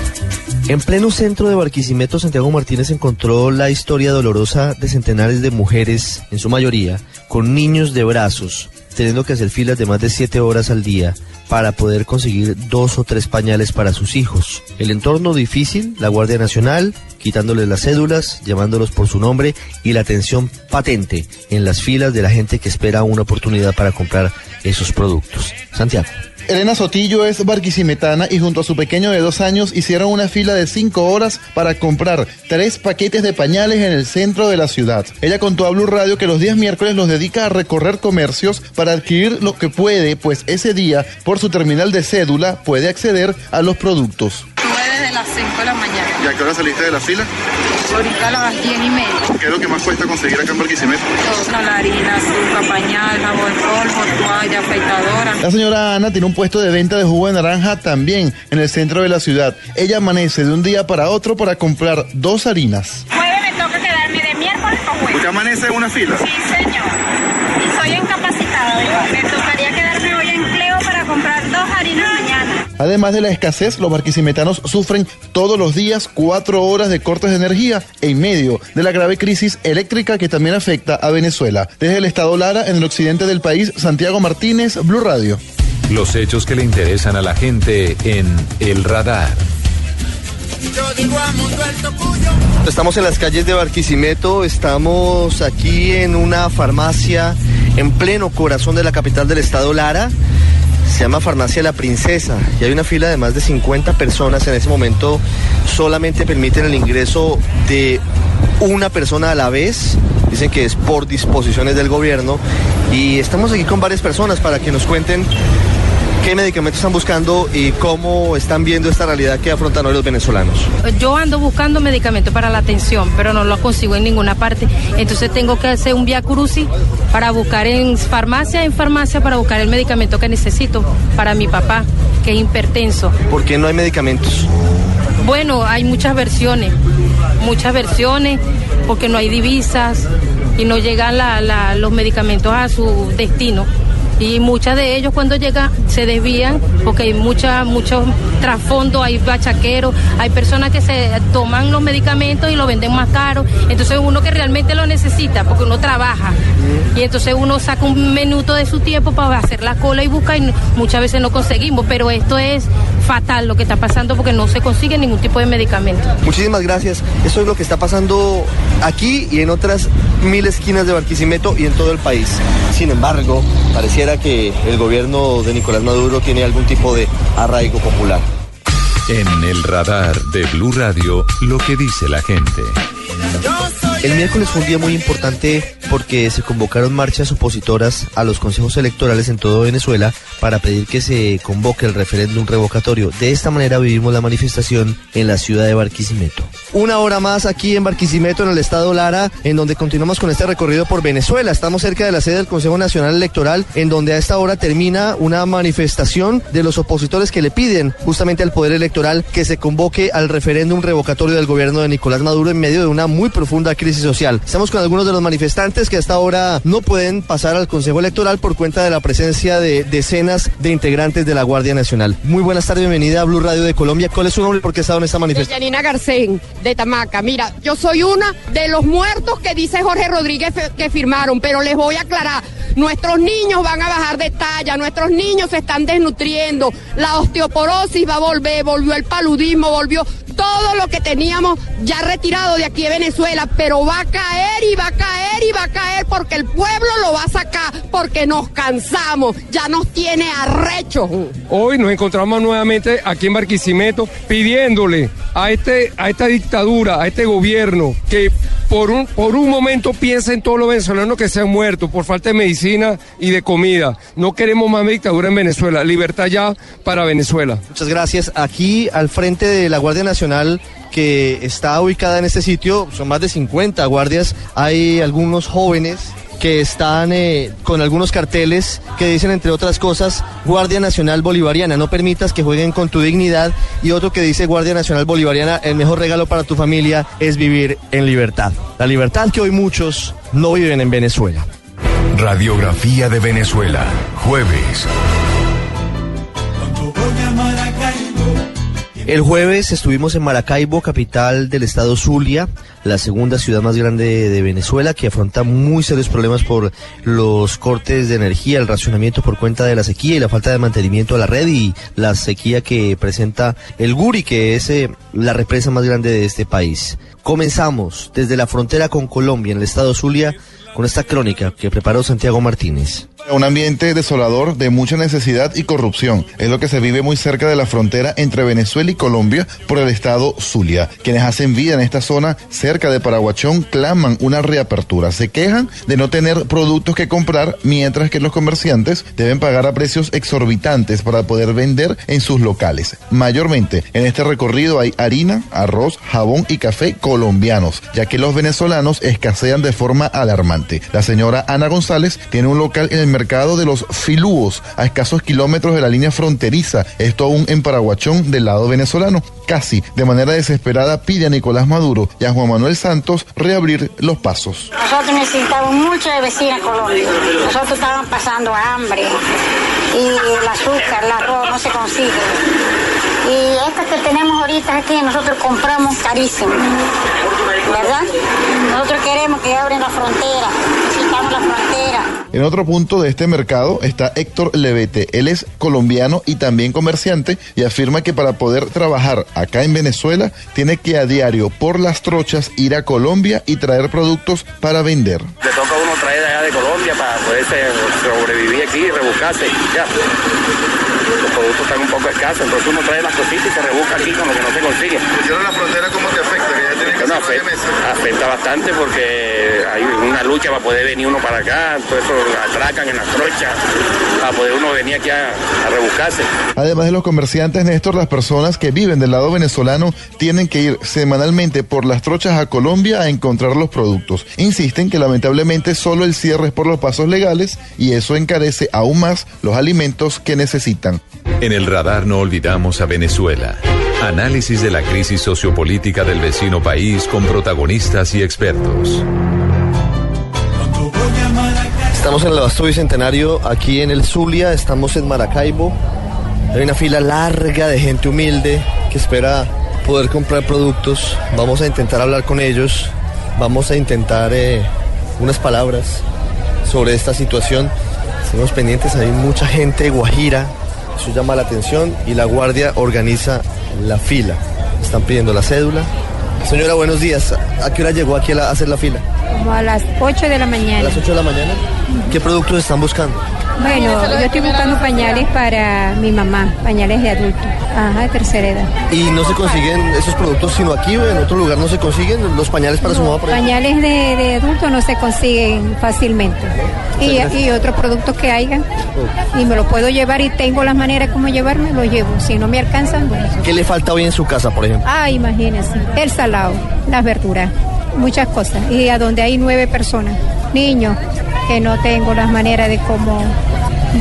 En pleno centro de Barquisimeto, Santiago Martínez encontró la historia dolorosa de centenares de mujeres, en su mayoría, con niños de brazos, teniendo que hacer filas de más de siete horas al día para poder conseguir dos o tres pañales para sus hijos. El entorno difícil, la Guardia Nacional, quitándoles las cédulas, llamándolos por su nombre y la tensión patente en las filas de la gente que espera una oportunidad para comprar esos productos. Santiago. Elena Sotillo es barquisimetana y junto a su pequeño de dos años hicieron una fila de cinco horas para comprar tres paquetes de pañales en el centro de la ciudad. Ella contó a Blue Radio que los días miércoles los dedica a recorrer comercios para adquirir lo que puede, pues ese día, por su terminal de cédula, puede acceder a los productos. Estuve desde las 5 de la mañana. ¿Y a qué hora saliste de la fila? Ahorita a las 10 y media. ¿Qué es lo que más cuesta conseguir acá en Barquisimeto? Todo, la harina, azúcar, pañal, jabón polvo, toalla, afeitadora. La señora Ana tiene un puesto de venta de jugo de naranja también en el centro de la ciudad. Ella amanece de un día para otro para comprar dos harinas. Jueves me toca quedarme de miércoles a jueves. ¿Usted amanece en una fila? Sí, señor. Y soy incapacitada. Me tocaría quedarme Además de la escasez, los barquisimetanos sufren todos los días cuatro horas de cortes de energía en medio de la grave crisis eléctrica que también afecta a Venezuela. Desde el estado Lara, en el occidente del país, Santiago Martínez, Blue Radio. Los hechos que le interesan a la gente en El Radar. Estamos en las calles de Barquisimeto, estamos aquí en una farmacia en pleno corazón de la capital del estado Lara. Se llama Farmacia La Princesa y hay una fila de más de 50 personas. En ese momento solamente permiten el ingreso de una persona a la vez. Dicen que es por disposiciones del gobierno. Y estamos aquí con varias personas para que nos cuenten qué medicamentos están buscando y cómo están viendo esta realidad que afrontan hoy los venezolanos. Yo ando buscando medicamentos para la atención, pero no los consigo en ninguna parte. Entonces tengo que hacer un via crucis para buscar en farmacia, en farmacia, para buscar el medicamento que necesito para mi papá, que es hipertenso. ¿Por qué no hay medicamentos? Bueno, hay muchas versiones, muchas versiones, porque no hay divisas y no llegan la- la- los medicamentos a su destino. Y muchas de ellos cuando llegan se desvían porque hay mucha, muchos trasfondos, hay bachaqueros, hay personas que se toman los medicamentos y lo venden más caro. Entonces uno que realmente lo necesita, porque uno trabaja. Y entonces uno saca un minuto de su tiempo para hacer la cola y busca y muchas veces no conseguimos. Pero esto es fatal lo que está pasando porque no se consigue ningún tipo de medicamento. Muchísimas gracias. Esto es lo que está pasando aquí y en otras mil esquinas de Barquisimeto y en todo el país. Sin embargo, pareciera que el gobierno de Nicolás Maduro tiene algún tipo de arraigo popular. En el radar de Blue Radio, lo que dice la gente. El miércoles fue un día muy importante porque se convocaron marchas opositoras a los consejos electorales en todo Venezuela para pedir que se convoque el referéndum revocatorio. De esta manera vivimos la manifestación en la ciudad de Barquisimeto. Una hora más aquí en Barquisimeto, en el estado Lara, en donde continuamos con este recorrido por Venezuela. Estamos cerca de la sede del Consejo Nacional Electoral, en donde a esta hora termina una manifestación de los opositores que le piden justamente al Poder Electoral que se convoque al referéndum revocatorio del gobierno de Nicolás Maduro en medio de una muy profunda crisis social. Estamos con algunos de los manifestantes que hasta ahora no pueden pasar al Consejo Electoral por cuenta de la presencia de decenas de integrantes de la Guardia Nacional. Muy buenas tardes, bienvenida a Blue Radio de Colombia. ¿Cuál es su nombre y por qué ha estado en esta manifestación? Yanina Garcén, de Tamaca. Mira, yo soy una de los muertos que dice Jorge Rodríguez que firmaron, pero les voy a aclarar. Nuestros niños van a bajar de talla, nuestros niños se están desnutriendo, la osteoporosis va a volver, volvió el paludismo, volvió todo lo que teníamos ya retirado de aquí de Venezuela, pero va a caer y va a caer y va a caer porque el pueblo lo va a sacar, porque nos cansamos, ya nos tiene arrecho. Hoy nos encontramos nuevamente aquí en Barquisimeto pidiéndole a, este, a esta dictadura, a este gobierno, que por un, por un momento piense en todos los venezolanos que se han muerto por falta de medicina y de comida. No queremos más dictadura en Venezuela. Libertad ya para Venezuela. Muchas gracias. Aquí al frente de la Guardia Nacional que está ubicada en este sitio, son más de 50 guardias, hay algunos jóvenes que están eh, con algunos carteles que dicen, entre otras cosas, Guardia Nacional Bolivariana, no permitas que jueguen con tu dignidad, y otro que dice, Guardia Nacional Bolivariana, el mejor regalo para tu familia es vivir en libertad. La libertad que hoy muchos no viven en Venezuela. Radiografía de Venezuela, jueves. El jueves estuvimos en Maracaibo, capital del estado Zulia, la segunda ciudad más grande de Venezuela, que afronta muy serios problemas por los cortes de energía, el racionamiento por cuenta de la sequía y la falta de mantenimiento a la red y la sequía que presenta el Guri, que es eh, la represa más grande de este país. Comenzamos desde la frontera con Colombia, en el estado Zulia, con esta crónica que preparó Santiago Martínez. Un ambiente desolador de mucha necesidad y corrupción. Es lo que se vive muy cerca de la frontera entre Venezuela y Colombia por el estado Zulia. Quienes hacen vida en esta zona cerca de Paraguachón claman una reapertura. Se quejan de no tener productos que comprar mientras que los comerciantes deben pagar a precios exorbitantes para poder vender en sus locales. Mayormente en este recorrido hay harina, arroz, jabón y café colombianos, ya que los venezolanos escasean de forma alarmante. La señora Ana González tiene un local en el mercado de los Filúos, a escasos kilómetros de la línea fronteriza, esto aún en Paraguachón del lado venezolano. Casi de manera desesperada pide a Nicolás Maduro y a Juan Manuel Santos reabrir los pasos. Nosotros necesitamos mucho de vecina Colombia. Nosotros estábamos pasando hambre y el azúcar, el arroz no se consigue. Y estas que tenemos ahorita aquí nosotros compramos carísimo, ¿verdad? Nosotros queremos que abren la frontera, necesitamos la frontera. En otro punto de este mercado está Héctor Levete. Él es colombiano y también comerciante y afirma que para poder trabajar acá en Venezuela tiene que a diario por las trochas ir a Colombia y traer productos para vender. Le toca a uno traer de allá de Colombia para poder sobrevivir aquí y rebuscarse. Ya. Los productos están un poco escasos, entonces uno trae las cositas y se rebusca aquí con lo que no se consigue. ¿Y ahora la frontera cómo te afecta? Bueno, afecta, afecta bastante porque hay una lucha para poder venir uno para acá, todo eso atracan en las trochas, para poder uno venir aquí a, a rebuscarse. Además de los comerciantes, Néstor, las personas que viven del lado venezolano tienen que ir semanalmente por las trochas a Colombia a encontrar los productos. Insisten que lamentablemente solo el cierre es por los pasos legales y eso encarece aún más los alimentos que necesitan. En el radar no olvidamos a Venezuela. Análisis de la crisis sociopolítica del vecino país con protagonistas y expertos. Estamos en el Abasto Bicentenario, aquí en el Zulia, estamos en Maracaibo. Hay una fila larga de gente humilde que espera poder comprar productos. Vamos a intentar hablar con ellos, vamos a intentar eh, unas palabras sobre esta situación. Estamos pendientes, hay mucha gente guajira, eso llama la atención y la guardia organiza la fila. Están pidiendo la cédula. Señora, buenos días. ¿A qué hora llegó aquí a, la- a hacer la fila? Como a las 8 de la ¿A mañana. las 8 de la mañana? ¿Qué productos están buscando? Bueno, yo estoy buscando pañales para mi mamá, pañales de adulto, ajá, de tercera edad. ¿Y no se consiguen esos productos sino aquí o en otro lugar no se consiguen los pañales para su mamá? por? Pañales de, de adulto no se consiguen fácilmente. Y, y otros productos que hayan. Y me lo puedo llevar y tengo las maneras como llevarme, lo llevo. Si no me alcanzan, bueno. ¿Qué le falta hoy en su casa, por ejemplo? Ah, imagínense, el salado, las verduras, muchas cosas. Y a donde hay nueve personas, niños, que no tengo las maneras de cómo,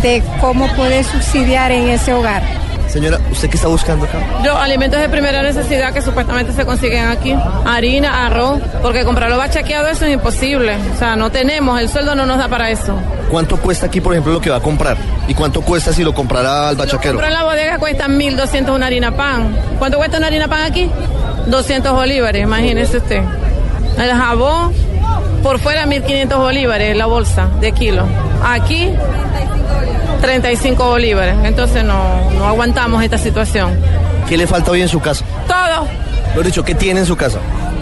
de cómo poder subsidiar en ese hogar. Señora, ¿usted qué está buscando acá? Yo, alimentos de primera necesidad que supuestamente se consiguen aquí. Harina, arroz, porque comprarlo bachaqueado eso es imposible. O sea, no tenemos, el sueldo no nos da para eso. ¿Cuánto cuesta aquí, por ejemplo, lo que va a comprar? ¿Y cuánto cuesta si lo comprara al bachaquero? Comprar en la bodega cuesta 1.200 una harina pan. ¿Cuánto cuesta una harina pan aquí? 200 bolívares, imagínese usted. El jabón, por fuera 1.500 bolívares la bolsa de kilo. Aquí, 35 bolívares. Entonces no, no aguantamos esta situación. ¿Qué le falta hoy en su casa? Todo. Lo he dicho, ¿qué tiene en su casa?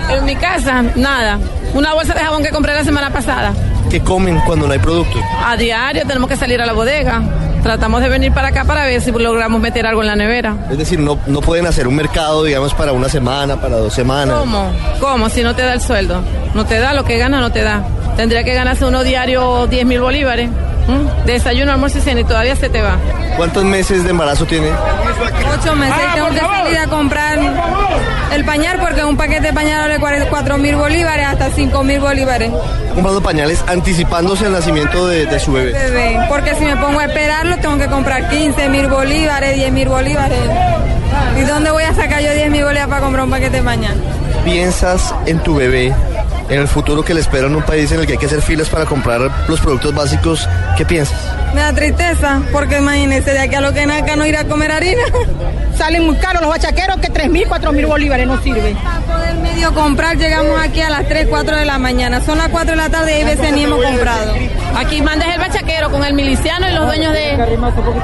En mi casa, nada. Una bolsa de jabón que compré la semana pasada. ¿Qué comen cuando no hay productos? A diario tenemos que salir a la bodega. Tratamos de venir para acá para ver si logramos meter algo en la nevera. Es decir, no, no pueden hacer un mercado, digamos, para una semana, para dos semanas. ¿Cómo? ¿Cómo? Si no te da el sueldo. No te da lo que gana, no te da. Tendría que ganarse uno diario 10 mil bolívares. ¿Mm? Desayuno, almuerzo y cena y todavía se te va. ¿Cuántos meses de embarazo tiene? Ocho meses y tengo que salir a comprar el pañal porque un paquete de pañal vale 4 mil bolívares hasta 5 mil bolívares. Comprando pañales anticipándose el nacimiento de, de su bebé. Bebé, Porque si me pongo a esperarlo tengo que comprar 15 mil bolívares, 10 mil bolívares. ¿Y dónde voy a sacar yo 10 mil bolívares para comprar un paquete de pañal? ¿Piensas en tu bebé, en el futuro que le espera en un país en el que hay que hacer filas para comprar los productos básicos? ¿Qué piensas? Me da tristeza porque imagínese de aquí a lo que naca no ir a comer harina. Salen muy caros los bachaqueros que 3 mil, 4 mil bolívares no sirve. Para poder medio comprar llegamos aquí a las 3, 4 de la mañana. Son las 4 de la tarde y hay veces ni hemos comprado. Aquí mandes el bachaquero con el miliciano y los dueños de.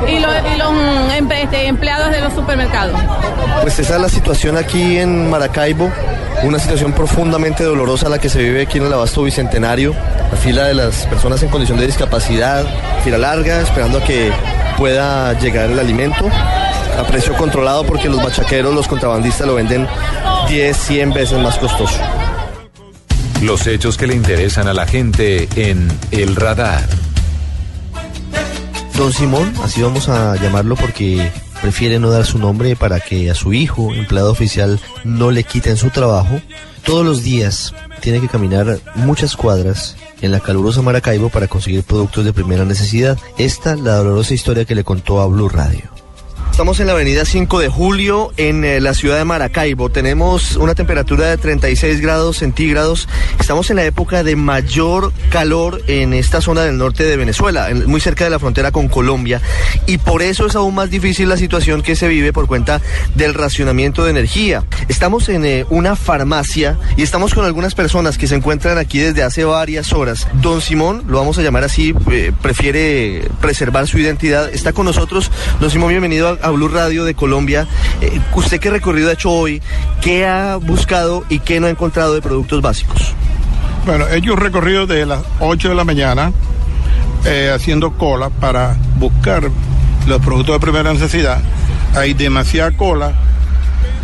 y los, mm, este, empleados de los supermercados. Pues esa es la situación aquí en Maracaibo, una situación profundamente dolorosa la que se vive aquí en el Abasto Bicentenario, la fila de las personas en condición de discapacidad, fila larga, esperando a que pueda llegar el alimento a precio controlado porque los bachaqueros, los contrabandistas lo venden 10, 100 veces más costoso. Los hechos que le interesan a la gente en El Radar. Don Simón, así vamos a llamarlo porque prefiere no dar su nombre para que a su hijo, empleado oficial, no le quiten su trabajo. Todos los días tiene que caminar muchas cuadras en la calurosa Maracaibo para conseguir productos de primera necesidad. Esta la dolorosa historia que le contó a Blue Radio. Estamos en la avenida 5 de julio en eh, la ciudad de Maracaibo. Tenemos una temperatura de 36 grados centígrados. Estamos en la época de mayor calor en esta zona del norte de Venezuela, en- muy cerca de la frontera con Colombia. Y por eso es aún más difícil la situación que se vive por cuenta del racionamiento de energía. Estamos en eh, una farmacia y estamos con algunas personas que se encuentran aquí desde hace varias horas. Don Simón, lo vamos a llamar así, eh, prefiere preservar su identidad. Está con nosotros. Don Simón, bienvenido a, Blue Radio de Colombia. Eh, ¿Usted qué recorrido ha hecho hoy? ¿Qué ha buscado y qué no ha encontrado de productos básicos? Bueno, he hecho un recorrido de las 8 de la mañana eh, haciendo cola para buscar los productos de primera necesidad. Hay demasiada cola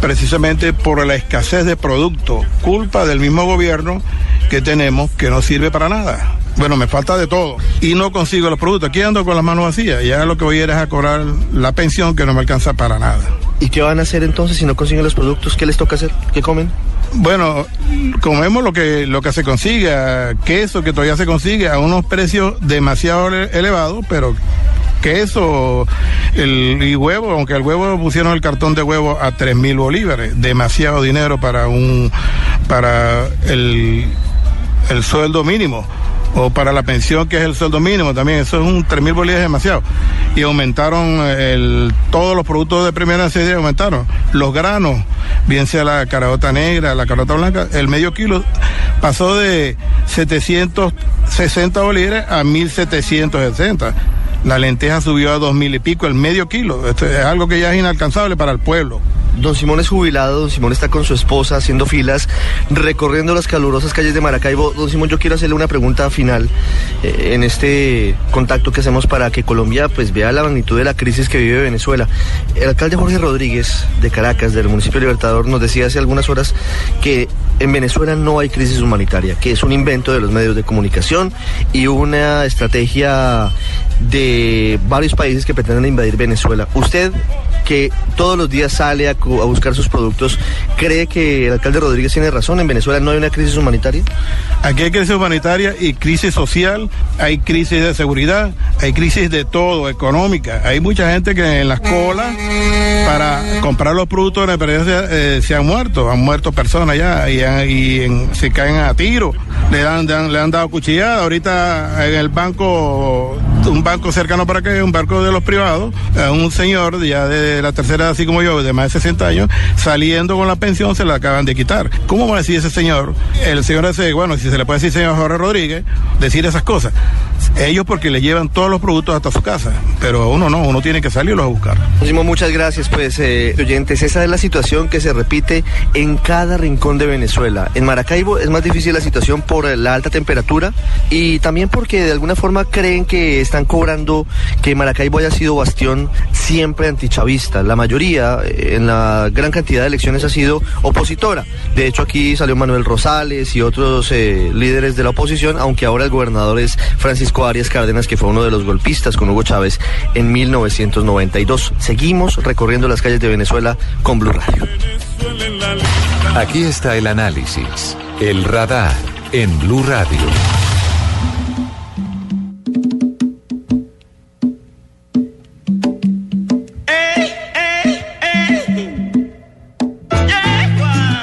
precisamente por la escasez de productos, culpa del mismo gobierno que tenemos que no sirve para nada. Bueno, me falta de todo y no consigo los productos. Aquí ando con las manos vacías. Ya lo que voy a ir es a cobrar la pensión que no me alcanza para nada. ¿Y qué van a hacer entonces si no consiguen los productos? ¿Qué les toca hacer? ¿Qué comen? Bueno, comemos lo que lo que se consigue, queso que todavía se consigue a unos precios demasiado ele- elevados, pero queso el, y huevo, aunque el huevo pusieron el cartón de huevo a tres mil bolívares, demasiado dinero para un para el, el sueldo mínimo o para la pensión que es el sueldo mínimo también, eso es un 3 mil bolívares demasiado. Y aumentaron el, todos los productos de primera necesidad, aumentaron. Los granos, bien sea la carota negra, la carota blanca, el medio kilo pasó de 760 bolívares a 1760. La lenteja subió a dos mil y pico, el medio kilo. Esto es algo que ya es inalcanzable para el pueblo. Don Simón es jubilado, don Simón está con su esposa haciendo filas, recorriendo las calurosas calles de Maracaibo. Don Simón, yo quiero hacerle una pregunta final eh, en este contacto que hacemos para que Colombia pues vea la magnitud de la crisis que vive Venezuela. El alcalde Jorge Rodríguez de Caracas, del municipio de Libertador, nos decía hace algunas horas que en Venezuela no hay crisis humanitaria, que es un invento de los medios de comunicación y una estrategia de varios países que pretenden invadir Venezuela. Usted que todos los días sale a, buscar sus productos, ¿cree que el alcalde Rodríguez tiene razón? ¿En Venezuela no hay una crisis humanitaria? Aquí hay crisis humanitaria y crisis social, hay crisis de seguridad, hay crisis de todo, económica. Hay mucha gente que en las colas para comprar los productos de la eh, se han muerto, han muerto personas ya y, en- se caen a tiro, le, dan- le han dado cuchillada. Ahorita en el banco, un banco cercano para acá, un banco de los privados, un señor ya de la tercera así como yo, de más de 60 años, saliendo con la pensión se la acaban de quitar. ¿Cómo va a decir ese señor? El señor ese, bueno, si se le puede decir señor Jorge Rodríguez, decir esas cosas. Ellos porque le llevan todos los productos hasta su casa, pero uno no, uno tiene que salirlos a buscar. Muchas gracias, pues, eh, oyentes. Esa es la situación que se repite en cada rincón de Venezuela. En Maracaibo es más difícil la situación por la alta temperatura y también porque de alguna forma creen que están cobrando que Maracaibo haya sido bastión siempre antichavista. La mayoría, eh, en la gran cantidad de elecciones, ha sido opositora. De hecho, aquí salió Manuel Rosales y otros eh, líderes de la oposición, aunque ahora el gobernador es Francisco Arias Cárdenas, que fue uno de los golpistas con Hugo Chávez en 1992. Seguimos recorriendo las calles de Venezuela con Blue Radio. Aquí está el análisis, el radar en Blue Radio.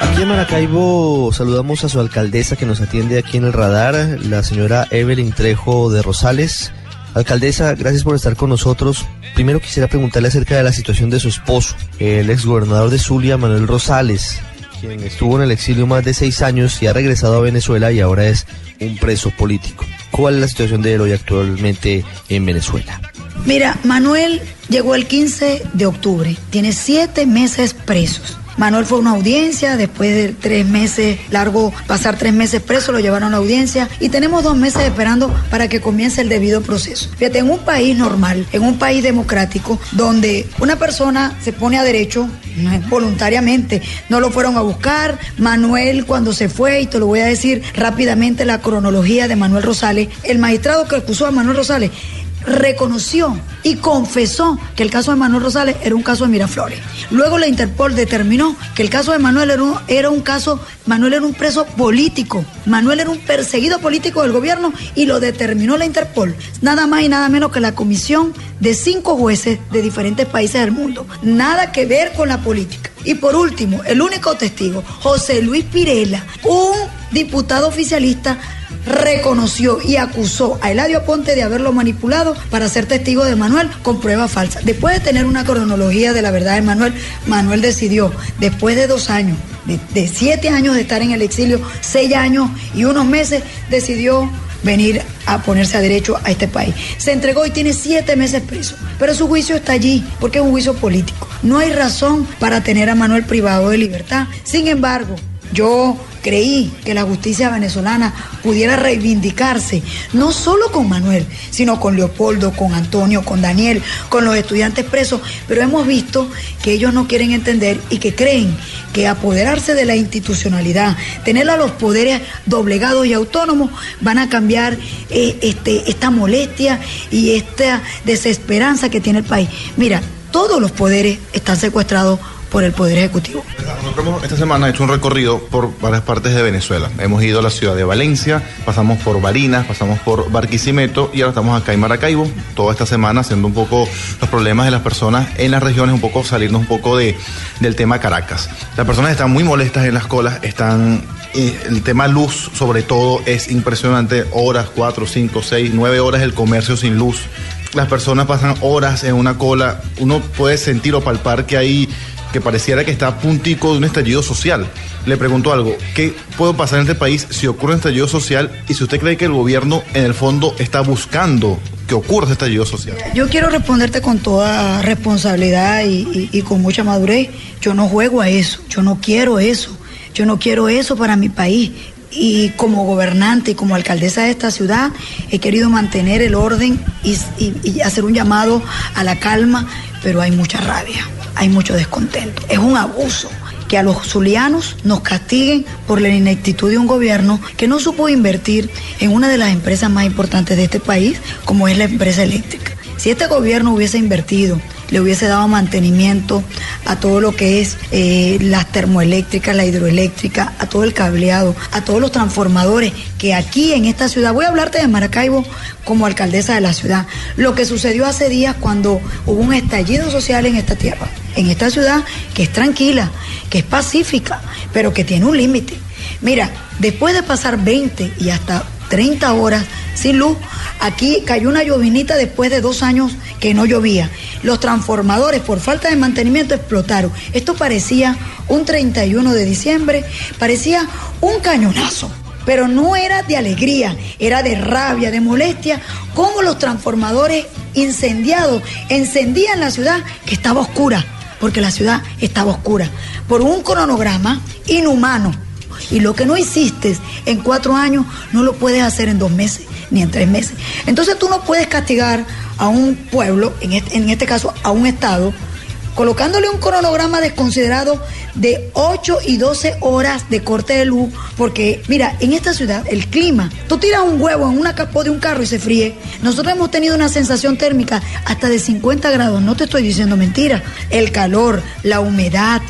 Aquí en Maracaibo saludamos a su alcaldesa que nos atiende aquí en el radar, la señora Evelyn Trejo de Rosales. Alcaldesa, gracias por estar con nosotros. Primero quisiera preguntarle acerca de la situación de su esposo, el exgobernador de Zulia, Manuel Rosales, quien estuvo en el exilio más de seis años y ha regresado a Venezuela y ahora es un preso político. ¿Cuál es la situación de él hoy actualmente en Venezuela? Mira, Manuel llegó el 15 de octubre, tiene siete meses presos. Manuel fue a una audiencia, después de tres meses, largo, pasar tres meses preso, lo llevaron a la audiencia y tenemos dos meses esperando para que comience el debido proceso. Fíjate, en un país normal, en un país democrático, donde una persona se pone a derecho voluntariamente, no lo fueron a buscar, Manuel cuando se fue, y te lo voy a decir rápidamente la cronología de Manuel Rosales, el magistrado que acusó a Manuel Rosales reconoció y confesó que el caso de Manuel Rosales era un caso de Miraflores. Luego la Interpol determinó que el caso de Manuel era un, era un caso, Manuel era un preso político, Manuel era un perseguido político del gobierno y lo determinó la Interpol. Nada más y nada menos que la comisión de cinco jueces de diferentes países del mundo. Nada que ver con la política. Y por último, el único testigo, José Luis Pirela, un diputado oficialista reconoció y acusó a Eladio Ponte de haberlo manipulado para ser testigo de Manuel con pruebas falsas. Después de tener una cronología de la verdad de Manuel, Manuel decidió, después de dos años, de, siete años de estar en el exilio, seis años y unos meses, decidió venir a ponerse a derecho a este país. Se entregó y tiene siete meses preso, pero su juicio está allí porque es un juicio político. No hay razón para tener a Manuel privado de libertad. Sin embargo, yo creí que la justicia venezolana pudiera reivindicarse, no solo con Manuel, sino con Leopoldo, con Antonio, con Daniel, con los estudiantes presos, pero hemos visto que ellos no quieren entender y que creen que apoderarse de la institucionalidad, tener a los poderes doblegados y autónomos, van a cambiar eh, este, esta molestia y esta desesperanza que tiene el país. Mira, todos los poderes están secuestrados por el Poder Ejecutivo. Nosotros esta semana hecho un recorrido por varias partes de Venezuela. Hemos ido a la ciudad de Valencia, pasamos por Barinas, pasamos por Barquisimeto y ahora estamos acá en Maracaibo. Toda esta semana haciendo un poco los problemas de las personas en las regiones, un poco salirnos un poco de, del tema Caracas. Las personas están muy molestas en las colas, están eh, el tema luz sobre todo es impresionante, horas, cuatro, cinco, seis, nueve horas el comercio sin luz. Las personas pasan horas en una cola, uno puede sentir o palpar que hay que pareciera que está a puntico de un estallido social. Le pregunto algo, ¿qué puede pasar en este país si ocurre un estallido social y si usted cree que el gobierno en el fondo está buscando que ocurra ese estallido social? Yo quiero responderte con toda responsabilidad y, con mucha madurez. Yo no juego a eso, yo no quiero eso, yo no quiero eso para mi país y como gobernante y como alcaldesa de esta ciudad he querido mantener el orden y, hacer un llamado a la calma, pero hay mucha rabia hay mucho descontento. Es un abuso que a los zulianos nos castiguen por la ineptitud de un gobierno que no supo invertir en una de las empresas más importantes de este país, como es la empresa eléctrica. Si este gobierno hubiese invertido le hubiese dado mantenimiento a todo lo que es eh, las termoeléctricas, la hidroeléctrica, a todo el cableado, a todos los transformadores que aquí en esta ciudad, voy a hablarte de Maracaibo como alcaldesa de la ciudad, lo que sucedió hace días cuando hubo un estallido social en esta tierra, en esta ciudad que es tranquila, que es pacífica, pero que tiene un límite. Mira, después de pasar 20 y hasta 30 horas sin luz. Aquí cayó una llovinita después de dos años que no llovía. Los transformadores por falta de mantenimiento explotaron. Esto parecía un 31 de diciembre, parecía un cañonazo. Pero no era de alegría, era de rabia, de molestia, como los transformadores incendiados encendían la ciudad que estaba oscura, porque la ciudad estaba oscura, por un cronograma inhumano y lo que no hiciste en cuatro años no lo puedes hacer en dos meses ni en tres meses. Entonces tú no puedes castigar a un pueblo, en este, en este caso a un Estado, colocándole un cronograma desconsiderado de 8 y 12 horas de corte de luz, porque mira, en esta ciudad el clima, tú tiras un huevo en una capó de un carro y se fríe. Nosotros hemos tenido una sensación térmica hasta de 50 grados, no te estoy diciendo mentira. El calor, la humedad,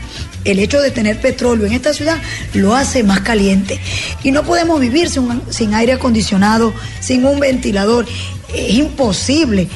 el hecho de tener petróleo en esta ciudad lo hace más caliente. Y no podemos vivir sin, sin aire acondicionado, sin un ventilador. Es imposible.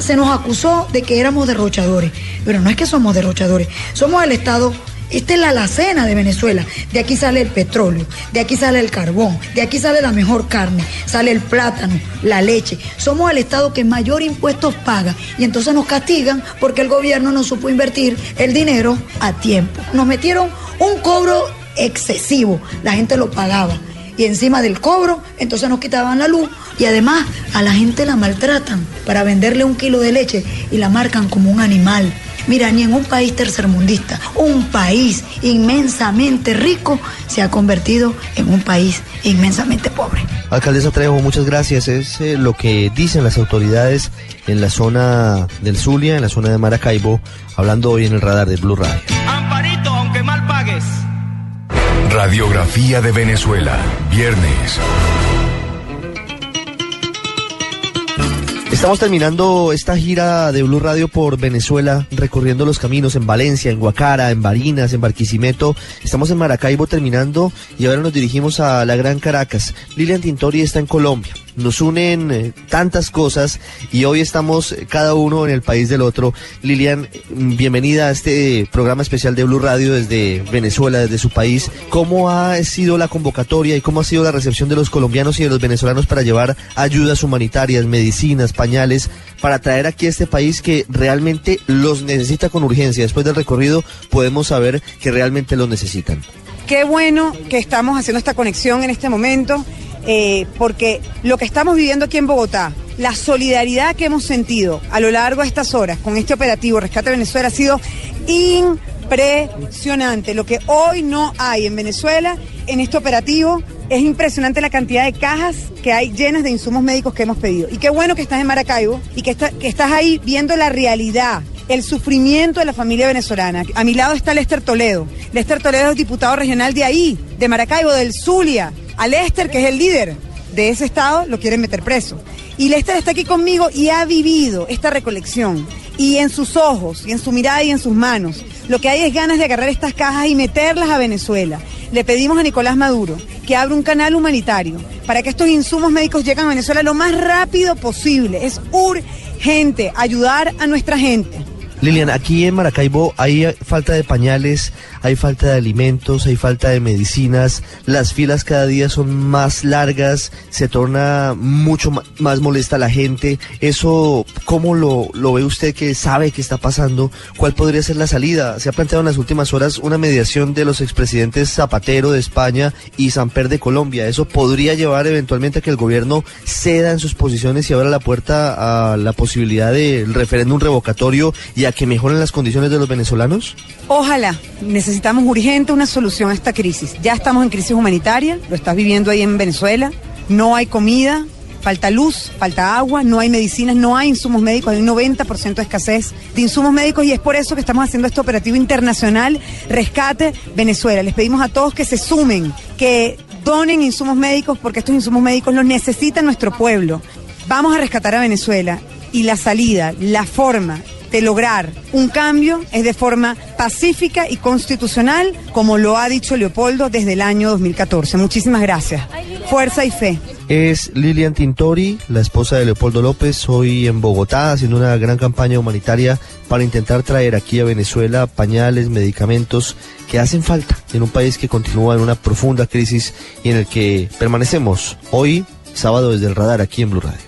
Se nos acusó de que éramos derrochadores, pero no es que somos derrochadores, somos el Estado esta es la alacena de Venezuela. De aquí sale el petróleo, de aquí sale el carbón, de aquí sale la mejor carne, sale el plátano, la leche. Somos el Estado que mayor impuestos paga y entonces nos castigan porque el gobierno no supo invertir el dinero a tiempo. Nos metieron un cobro excesivo, la gente lo pagaba. Y encima del cobro, entonces nos quitaban la luz Y además a la gente la maltratan para venderle un kilo de leche y la marcan como un animal. Mira, ni en un país tercermundista, un país inmensamente rico se ha convertido en un país inmensamente pobre. Alcaldesa Trejo, muchas gracias. Es eh, lo que dicen las autoridades en la zona del Zulia, en la zona de Maracaibo, hablando hoy en el radar de Blue Radio. Amparito, aunque mal pagues. Radiografía de Venezuela, viernes. Estamos terminando esta gira de Blue Radio por Venezuela, recorriendo los caminos en Valencia, en Guacara, en Barinas, en Barquisimeto. Estamos en Maracaibo terminando y ahora nos dirigimos a la Gran Caracas. Lilian Tintori está en Colombia. Nos unen eh, tantas cosas y hoy estamos eh, cada uno en el país del otro. Lilian, mm, bienvenida a este programa especial de Blue Radio desde Venezuela, desde su país. ¿Cómo ha sido la convocatoria y cómo ha sido la recepción de los colombianos y de los venezolanos para llevar ayudas humanitarias, medicinas, pañales, para traer aquí a este país que realmente los necesita con urgencia? Después del recorrido podemos saber que realmente los necesitan. Qué bueno que estamos haciendo esta conexión en este momento eh, porque lo que estamos viviendo aquí en Bogotá, la solidaridad que hemos sentido a lo largo de estas horas con este operativo Rescate Venezuela ha sido impresionante. Lo que hoy no hay en Venezuela, en este operativo, es impresionante la cantidad de cajas que hay llenas de insumos médicos que hemos pedido. Y qué bueno que estás en Maracaibo y que, que estás ahí viendo la realidad el sufrimiento de la familia venezolana. A mi lado está Lester Toledo. Lester Toledo es diputado regional de ahí, de Maracaibo, del Zulia. A Lester, que es el líder de ese estado, lo quieren meter preso. Y Lester está aquí conmigo y ha vivido esta recolección. Y en sus ojos, y en su mirada y en sus manos, lo que hay es ganas de agarrar estas cajas y meterlas a Venezuela. Le pedimos a Nicolás Maduro que abra un canal humanitario para que estos insumos médicos lleguen a Venezuela lo más rápido posible. Es urgente ayudar a nuestra gente. Lilian, aquí en Maracaibo hay falta de pañales, hay falta de alimentos, hay falta de medicinas, las filas cada día son más largas, se torna mucho más molesta la gente. Eso, ¿cómo lo, lo ve usted que sabe que está pasando? ¿Cuál podría ser la salida? Se ha planteado en las últimas horas una mediación de los expresidentes Zapatero de España y Samper de Colombia. ¿Eso podría llevar eventualmente a que el gobierno ceda en sus posiciones y abra la puerta a la posibilidad del referéndum revocatorio y que mejoren las condiciones de los venezolanos? Ojalá. Necesitamos urgente una solución a esta crisis. Ya estamos en crisis humanitaria, lo estás viviendo ahí en Venezuela. No hay comida, falta luz, falta agua, no hay medicinas, no hay insumos médicos, hay un 90% de escasez de insumos médicos y es por eso que estamos haciendo este operativo internacional Rescate Venezuela. Les pedimos a todos que se sumen, que donen insumos médicos porque estos insumos médicos los necesita nuestro pueblo. Vamos a rescatar a Venezuela y la salida, la forma de lograr un cambio es de forma pacífica y constitucional, como lo ha dicho Leopoldo desde el año 2014. Muchísimas gracias. Fuerza y fe. Es Lilian Tintori, la esposa de Leopoldo López, hoy en Bogotá haciendo una gran campaña humanitaria para intentar traer aquí a Venezuela pañales, medicamentos que hacen falta en un país que continúa en una profunda crisis y en el que permanecemos hoy, sábado desde el radar aquí en Blue Radio.